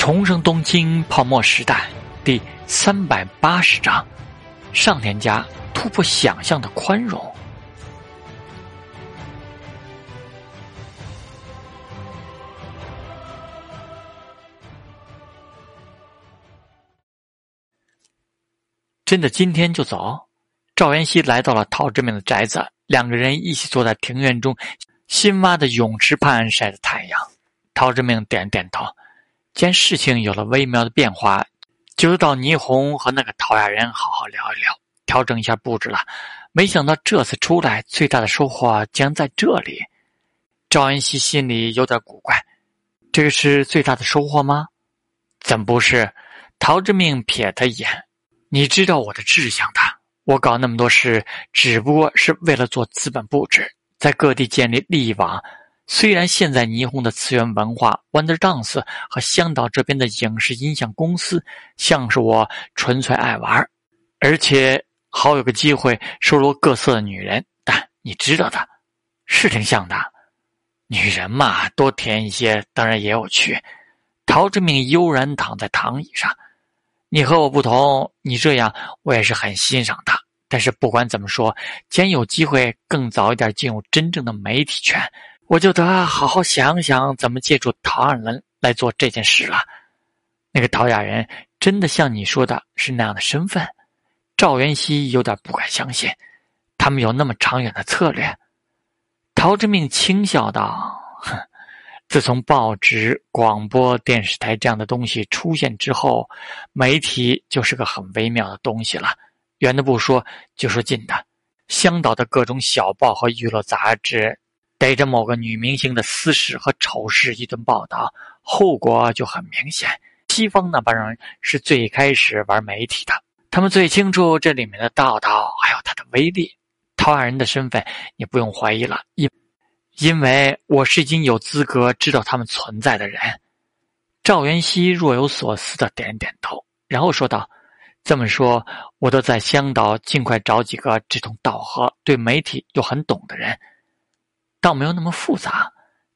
重生东京泡沫时代第三百八十章：上田家突破想象的宽容。真的今天就走？赵元熙来到了陶志明的宅子，两个人一起坐在庭院中新挖的泳池畔晒着太阳。陶志明点点头，见事情有了微妙的变化，就到霓虹和那个陶亚人好好聊一聊，调整一下布置了。没想到这次出来最大的收获将在这里。赵恩熙心里有点古怪，这个是最大的收获吗？怎不是？陶志明瞥他一眼。你知道我的志向的，我搞那么多事，只不过是为了做资本布置，在各地建立利益网。虽然现在霓虹的次元文化、Wonder Dance 和香岛这边的影视音像公司，像是我纯粹爱玩，而且好有个机会收罗各色的女人。但你知道的，是挺像的。女人嘛，多甜一些，当然也有趣。陶志明悠然躺在躺椅上。你和我不同，你这样我也是很欣赏的。但是不管怎么说，既然有机会更早一点进入真正的媒体圈，我就得好好想想怎么借助陶亚人来做这件事了。那个陶雅人真的像你说的是那样的身份？赵元熙有点不敢相信，他们有那么长远的策略。陶之命轻笑道：“哼。”自从报纸、广播电视台这样的东西出现之后，媒体就是个很微妙的东西了。远的不说，就说近的，香岛的各种小报和娱乐杂志，逮着某个女明星的私事和丑事一顿报道，后果就很明显。西方那帮人是最开始玩媒体的，他们最清楚这里面的道道还有它的威力。陶二人的身份，你不用怀疑了，因。因为我是已经有资格知道他们存在的人，赵元熙若有所思的点点头，然后说道：“这么说，我都在香岛尽快找几个志同道合、对媒体又很懂的人，倒没有那么复杂。”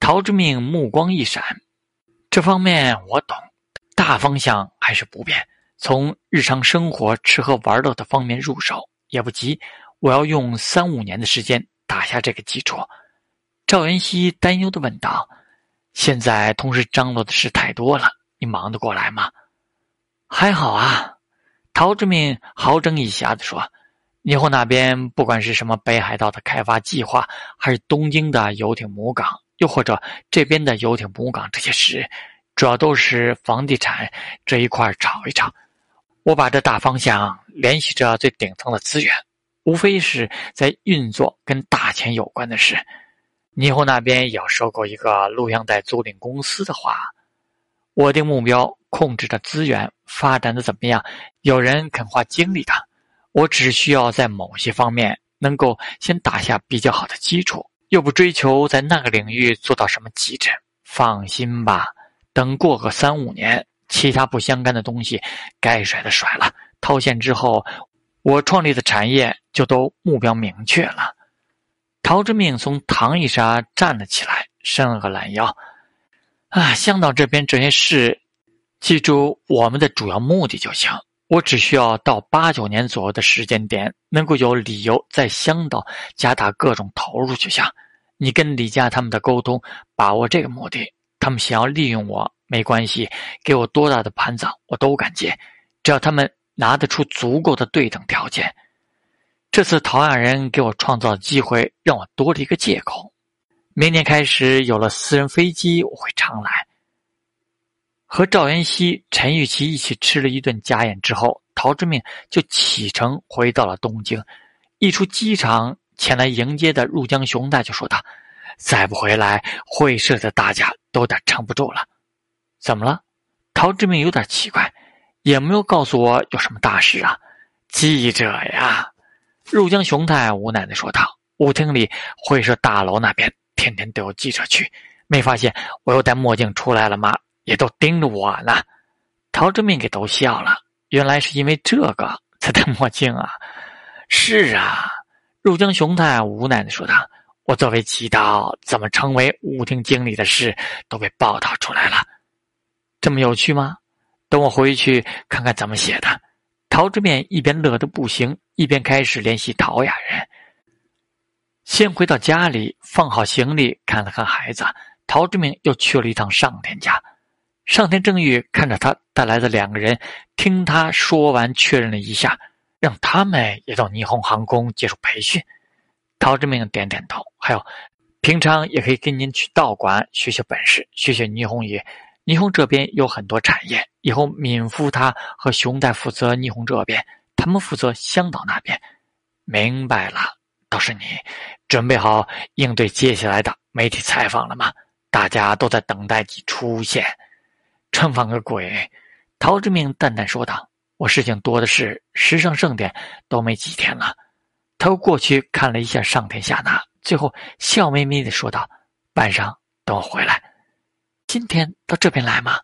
陶之命目光一闪：“这方面我懂，大方向还是不变，从日常生活吃喝玩乐的方面入手也不急。我要用三五年的时间打下这个基础。”赵元熙担忧的问道：“现在同时张罗的事太多了，你忙得过来吗？”“还好啊。”陶志明好整以暇的说：“霓虹那边不管是什么北海道的开发计划，还是东京的游艇母港，又或者这边的游艇母港这些事，主要都是房地产这一块炒一炒。我把这大方向联系着最顶层的资源，无非是在运作跟大钱有关的事。”霓虹那边要收购一个录像带租赁公司的话，我的目标控制的资源发展的怎么样？有人肯花精力的，我只需要在某些方面能够先打下比较好的基础，又不追求在那个领域做到什么极致。放心吧，等过个三五年，其他不相干的东西该甩的甩了，套现之后，我创立的产业就都目标明确了。陶之命从躺椅上站了起来，伸了个懒腰。啊，香岛这边这些事，记住我们的主要目的就行。我只需要到八九年左右的时间点，能够有理由在香岛加大各种投入就行。你跟李家他们的沟通，把握这个目的。他们想要利用我，没关系，给我多大的盘子我都敢接，只要他们拿得出足够的对等条件。这次陶亚人给我创造机会，让我多了一个借口。明年开始有了私人飞机，我会常来。和赵元熙、陈玉琪一起吃了一顿家宴之后，陶之命就启程回到了东京。一出机场，前来迎接的入江雄太就说道：“再不回来，会社的大家都得撑不住了。”怎么了？陶之命有点奇怪，也没有告诉我有什么大事啊。记者呀。入江雄太无奈的说道：“舞厅里会社大楼那边天天都有记者去，没发现我又戴墨镜出来了吗？也都盯着我呢。”陶之命给逗笑了，原来是因为这个才戴墨镜啊！是啊，入江雄太无奈的说道：“我作为祈祷，怎么成为舞厅经理的事都被报道出来了。”这么有趣吗？等我回去看看怎么写的。陶志面一边乐得不行，一边开始联系陶雅人。先回到家里，放好行李，看了看孩子，陶志明又去了一趟上田家。上天正玉看着他带来的两个人，听他说完，确认了一下，让他们也到霓虹航空接受培训。陶志明点点头，还有，平常也可以跟您去道馆学学本事，学学霓虹语。霓虹这边有很多产业，以后敏夫他和熊代负责霓虹这边，他们负责香岛那边。明白了，倒是你。准备好应对接下来的媒体采访了吗？大家都在等待你出现。春访个鬼！陶志明淡淡说道：“我事情多的是，时尚盛典都没几天了。”他又过去看了一下上天下娜，最后笑眯眯的说道：“晚上等我回来。今天到这边来吗？”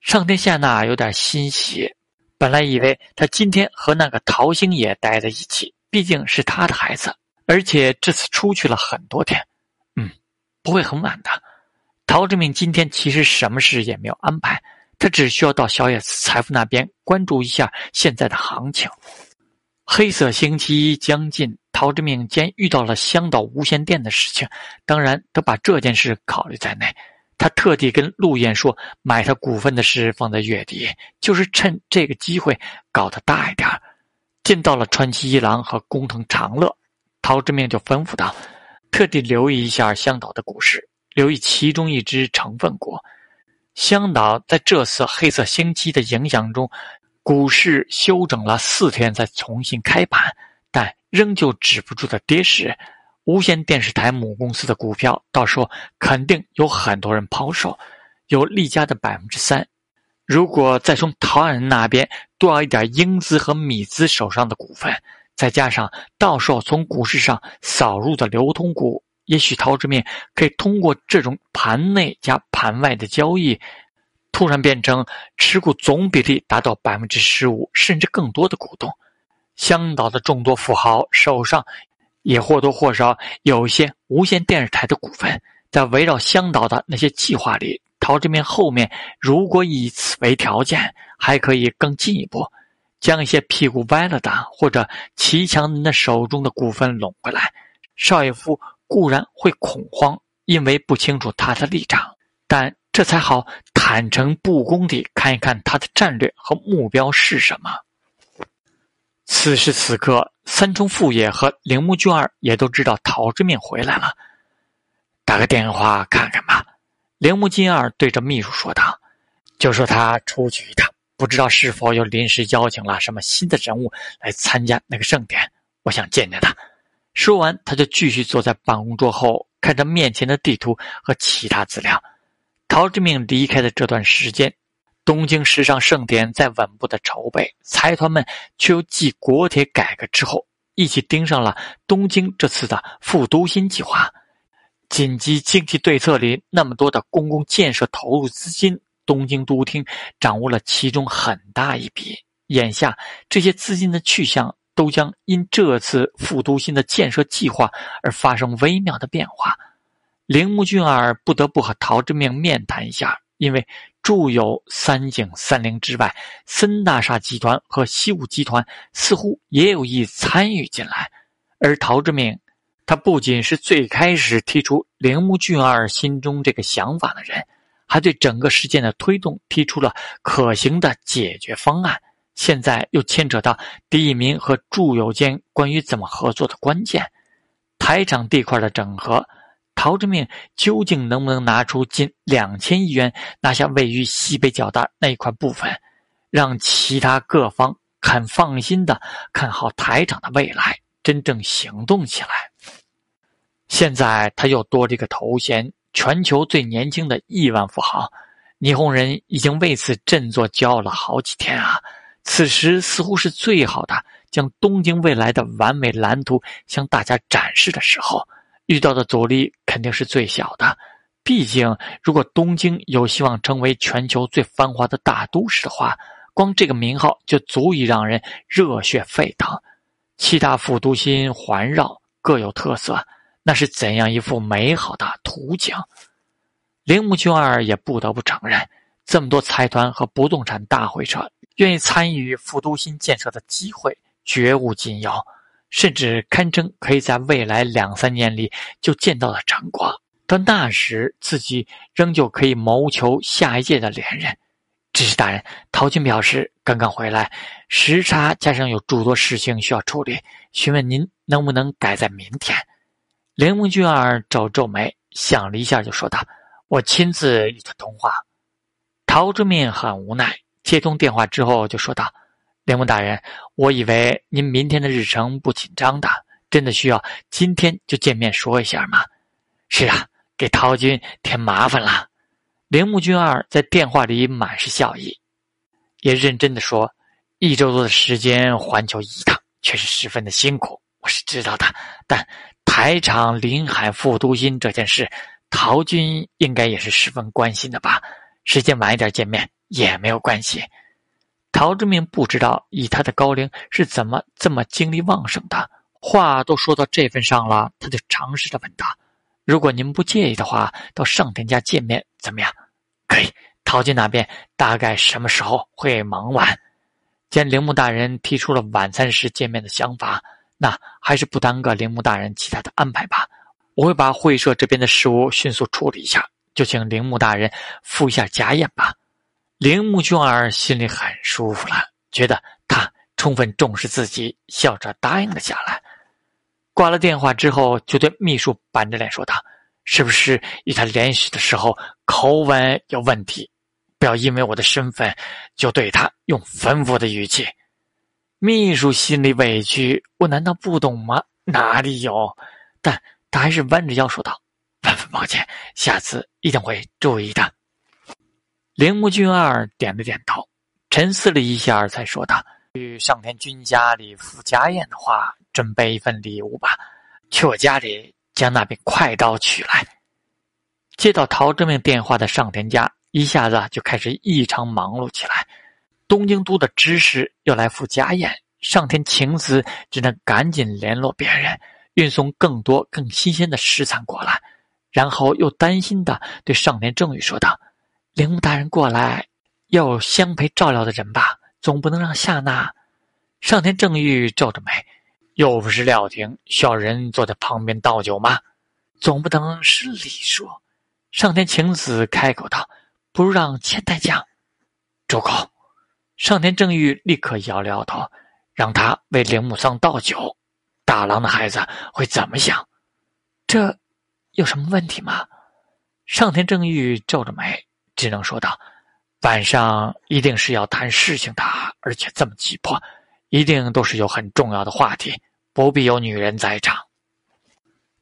上天下娜有点欣喜，本来以为他今天和那个陶星野待在一起，毕竟是他的孩子。而且这次出去了很多天，嗯，不会很晚的。陶志明今天其实什么事也没有安排，他只需要到小野财富那边关注一下现在的行情。黑色星期一将近，陶志明既然遇到了香岛无线电的事情，当然得把这件事考虑在内。他特地跟陆燕说，买他股份的事放在月底，就是趁这个机会搞得大一点。见到了川崎一郎和工藤长乐。陶志明就吩咐道：“特地留意一下香岛的股市，留意其中一只成分股。香岛在这次黑色星期的影响中，股市休整了四天，再重新开盘，但仍旧止不住的跌势。无线电视台母公司的股票，到时候肯定有很多人抛售，有利家的百分之三。如果再从陶人那边多要一点英资和米资手上的股份。”再加上到时候从股市上扫入的流通股，也许陶志面可以通过这种盘内加盘外的交易，突然变成持股总比例达到百分之十五甚至更多的股东。香岛的众多富豪手上也或多或少有一些无线电视台的股份，在围绕香岛的那些计划里，陶志面后面如果以此为条件，还可以更进一步。将一些屁股歪了的或者齐强人的手中的股份拢回来，邵逸夫固然会恐慌，因为不清楚他的立场，但这才好坦诚不公地看一看他的战略和目标是什么。此时此刻，三重副业和铃木俊二也都知道陶之命回来了，打个电话看看吧。铃木俊二对着秘书说道：“就说他出去一趟。”不知道是否又临时邀请了什么新的人物来参加那个盛典？我想见见他。说完，他就继续坐在办公桌后，看着面前的地图和其他资料。陶志明离开的这段时间，东京时尚盛典在稳步的筹备，财团们却又继国铁改革之后，一起盯上了东京这次的复都新计划。紧急经济对策里那么多的公共建设投入资金。东京都厅掌握了其中很大一笔，眼下这些资金的去向都将因这次副都心的建设计划而发生微妙的变化。铃木俊二不得不和陶之命面谈一下，因为住有三井三菱之外，森大厦集团和西武集团似乎也有意参与进来。而陶之命，他不仅是最开始提出铃木俊二心中这个想法的人。还对整个事件的推动提出了可行的解决方案，现在又牵扯到第一名和祝友间关于怎么合作的关键，台场地块的整合，陶之命究竟能不能拿出近两千亿元拿下位于西北角的那一块部分，让其他各方肯放心的看好台场的未来，真正行动起来。现在他又多了一个头衔。全球最年轻的亿万富豪，霓虹人已经为此振作骄傲了好几天啊！此时似乎是最好的将东京未来的完美蓝图向大家展示的时候，遇到的阻力肯定是最小的。毕竟，如果东京有希望成为全球最繁华的大都市的话，光这个名号就足以让人热血沸腾。七大副都心环绕，各有特色。那是怎样一幅美好的图景？铃木俊二也不得不承认，这么多财团和不动产大会社愿意参与副都心建设的机会绝无仅有，甚至堪称可以在未来两三年里就见到的成果。到那时，自己仍旧可以谋求下一届的连任。知事大人，陶俊表示刚刚回来，时差加上有诸多事情需要处理，询问您能不能改在明天。铃木俊二皱皱眉，想了一下，就说道：“我亲自与他通话。”陶之命很无奈，接通电话之后就说道：“铃木大人，我以为您明天的日程不紧张的，真的需要今天就见面说一下吗？”“是啊，给陶军添麻烦了。”铃木俊二在电话里满是笑意，也认真的说：“一周多的时间环球一趟，确实十分的辛苦，我是知道的。但台场临海副都心这件事，陶军应该也是十分关心的吧？时间晚一点见面也没有关系。”陶之命不知道以他的高龄是怎么这么精力旺盛的，话都说到这份上了，他就尝试着问道。如果您不介意的话，到上田家见面怎么样？可以。陶军那边大概什么时候会忙完？见铃木大人提出了晚餐时见面的想法，那还是不耽搁铃木大人其他的安排吧。我会把会社这边的事务迅速处理一下，就请铃木大人赴一下家宴吧。铃木俊儿心里很舒服了，觉得他充分重视自己，笑着答应了下来。挂了电话之后，就对秘书板着脸说道：“是不是与他联系的时候口吻有问题？不要因为我的身份就对他用吩咐的语气。”秘书心里委屈：“我难道不懂吗？哪里有？”但他还是弯着腰说道：“万 分抱歉，下次一定会注意的。”铃木俊二点了点头，沉思了一下，才说道：“去上田君家里赴家宴的话。”准备一份礼物吧，去我家里将那柄快刀取来。接到陶之命电话的上田家一下子就开始异常忙碌起来。东京都的知事要来赴家宴，上田晴子只能赶紧联络别人，运送更多更新鲜的食材过来。然后又担心的对上田正宇说道：“铃木大人过来，要相陪照料的人吧，总不能让夏娜。”上田正玉皱着眉。又不是料亭，需要人坐在旁边倒酒吗？总不能是礼数。上天晴子开口道：“不如让千代将。”住口！上田正玉立刻摇了摇头，让他为铃木桑倒酒。大郎的孩子会怎么想？这有什么问题吗？上天正玉皱着眉，只能说道：“晚上一定是要谈事情的，而且这么急迫。”一定都是有很重要的话题，不必有女人在场。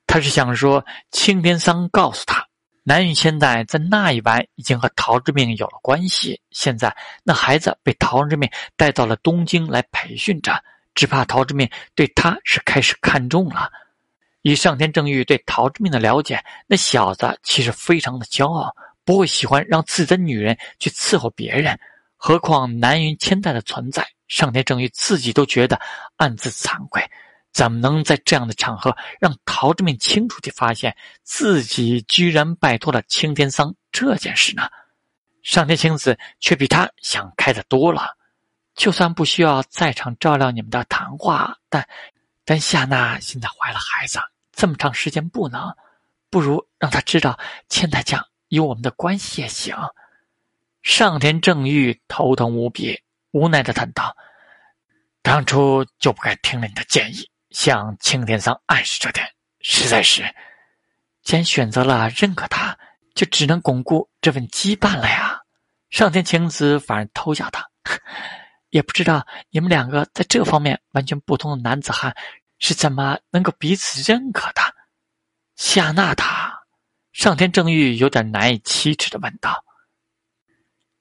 他是想说，青天桑告诉他，南云现在在那一晚已经和陶之命有了关系。现在那孩子被陶之命带到了东京来培训着，只怕陶之命对他是开始看中了。以上天正玉对陶之命的了解，那小子其实非常的骄傲，不会喜欢让自己的女人去伺候别人。何况南云千代的存在。上天正玉自己都觉得暗自惭愧，怎么能在这样的场合让陶之命清楚地发现自己居然拜托了青天桑这件事呢？上天青子却比他想开的多了。就算不需要在场照料你们的谈话，但但夏娜现在怀了孩子，这么长时间不能，不如让她知道千代将与我们的关系也行。上田正玉头疼无比。无奈的叹道：“当初就不该听了你的建议，向青天桑暗示这点，实在是。既然选择了认可他，就只能巩固这份羁绊了呀。”上天晴子反而偷笑道：“ 也不知道你们两个在这方面完全不同的男子汉是怎么能够彼此认可的。”夏娜塔，上天正玉有点难以启齿的问道。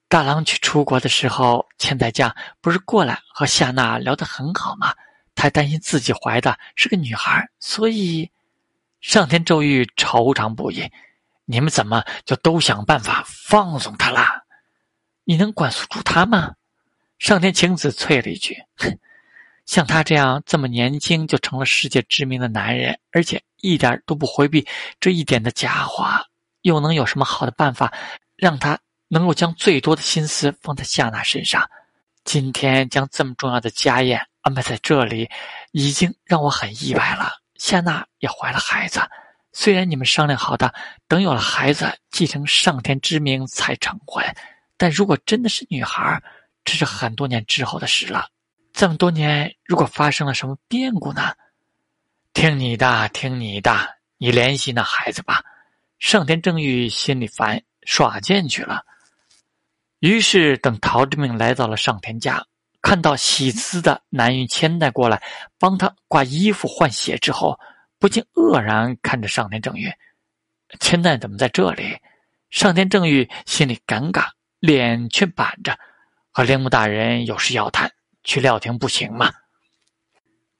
大郎去出国的时候，千代将不是过来和夏娜聊得很好吗？他担心自己怀的是个女孩，所以上天咒玉惆怅不已。你们怎么就都想办法放纵他啦？你能管束住他吗？上天晴子啐了一句：“哼，像他这样这么年轻就成了世界知名的男人，而且一点都不回避这一点的家伙，又能有什么好的办法让他？”能够将最多的心思放在夏娜身上。今天将这么重要的家宴安排在这里，已经让我很意外了。夏娜也怀了孩子，虽然你们商量好的等有了孩子继承上天之名才成婚，但如果真的是女孩，这是很多年之后的事了。这么多年，如果发生了什么变故呢？听你的，听你的，你联系那孩子吧。上天正玉心里烦，耍剑去了。于是，等陶之命来到了上天家，看到喜滋的南云千代过来帮他挂衣服换鞋之后，不禁愕然看着上天正玉。千代怎么在这里？上天正玉心里尴尬，脸却板着，和铃木大人有事要谈，去料亭不行吗？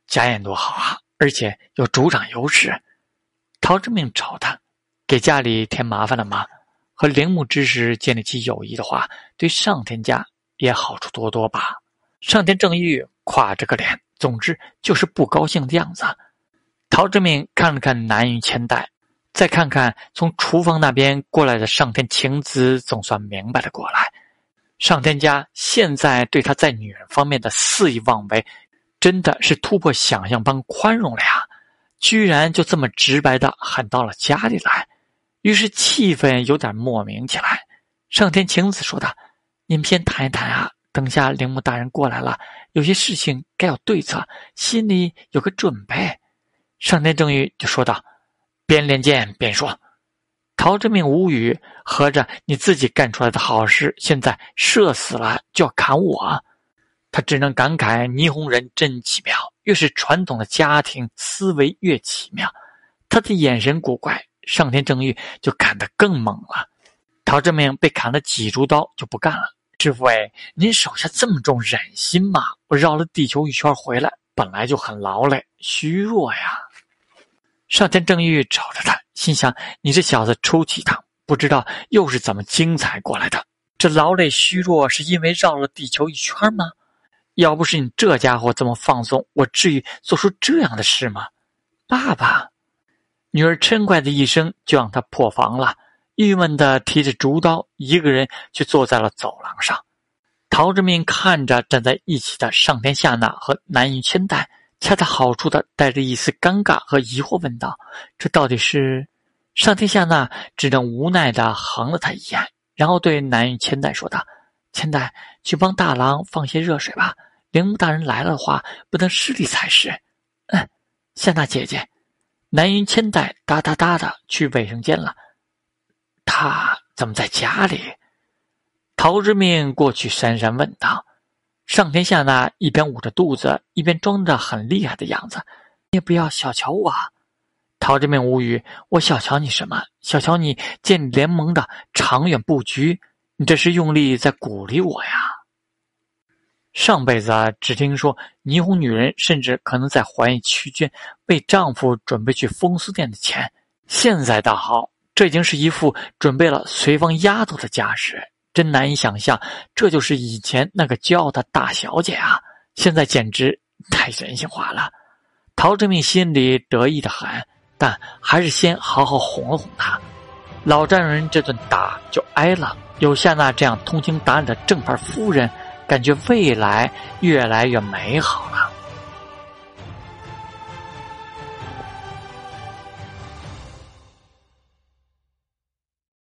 家宴多好啊，而且有主长优势。陶之命找他，给家里添麻烦了吗？和铃木之时建立起友谊的话，对上天家也好处多多吧。上天正玉垮着个脸，总之就是不高兴的样子。陶之命看了看南云千代，再看看从厨房那边过来的上天晴子，总算明白了过来。上天家现在对他在女人方面的肆意妄为，真的是突破想象般宽容了呀！居然就这么直白的喊到了家里来。于是气氛有点莫名起来。上天晴子说道：“你们先谈一谈啊，等下铃木大人过来了，有些事情该有对策，心里有个准备。”上天正玉就说道：“边练剑边说。”陶志明无语，合着你自己干出来的好事，现在射死了就要砍我？他只能感慨：霓虹人真奇妙，越是传统的家庭思维越奇妙。他的眼神古怪。上天正欲就砍得更猛了，陶志明被砍了几株刀就不干了。师傅哎，您手下这么重，忍心吗？我绕了地球一圈回来，本来就很劳累虚弱呀。上天正欲瞅着他，心想：你这小子出去一趟，不知道又是怎么精彩过来的。这劳累虚弱是因为绕了地球一圈吗？要不是你这家伙这么放松，我至于做出这样的事吗？爸爸。女儿嗔怪的一声，就让他破防了。郁闷的提着竹刀，一个人却坐在了走廊上。陶之命看着站在一起的上天下那和南云千代，恰到好处的带着一丝尴尬和疑惑，问道：“这到底是？”上天下那只能无奈的横了他一眼，然后对南云千代说道：“千代，去帮大郎放些热水吧。铃木大人来了的话，不能失礼才是。”嗯，夏娜姐姐。南云千代哒哒哒的去卫生间了，他怎么在家里？陶之命过去讪讪问道。上天下那一边捂着肚子，一边装着很厉害的样子。你也不要小瞧我。陶志明无语，我小瞧你什么？小瞧你建联盟的长远布局？你这是用力在鼓励我呀。上辈子啊，只听说霓虹女人甚至可能在怀疑屈娟为丈夫准备去风俗店的钱。现在倒好，这已经是一副准备了随房丫头的架势，真难以想象，这就是以前那个骄傲的大小姐啊！现在简直太人性化了。陶志明心里得意的很，但还是先好好哄了哄她。老丈人这顿打就挨了，有夏娜这样通情达理的正牌夫人。感觉未来越来越美好了。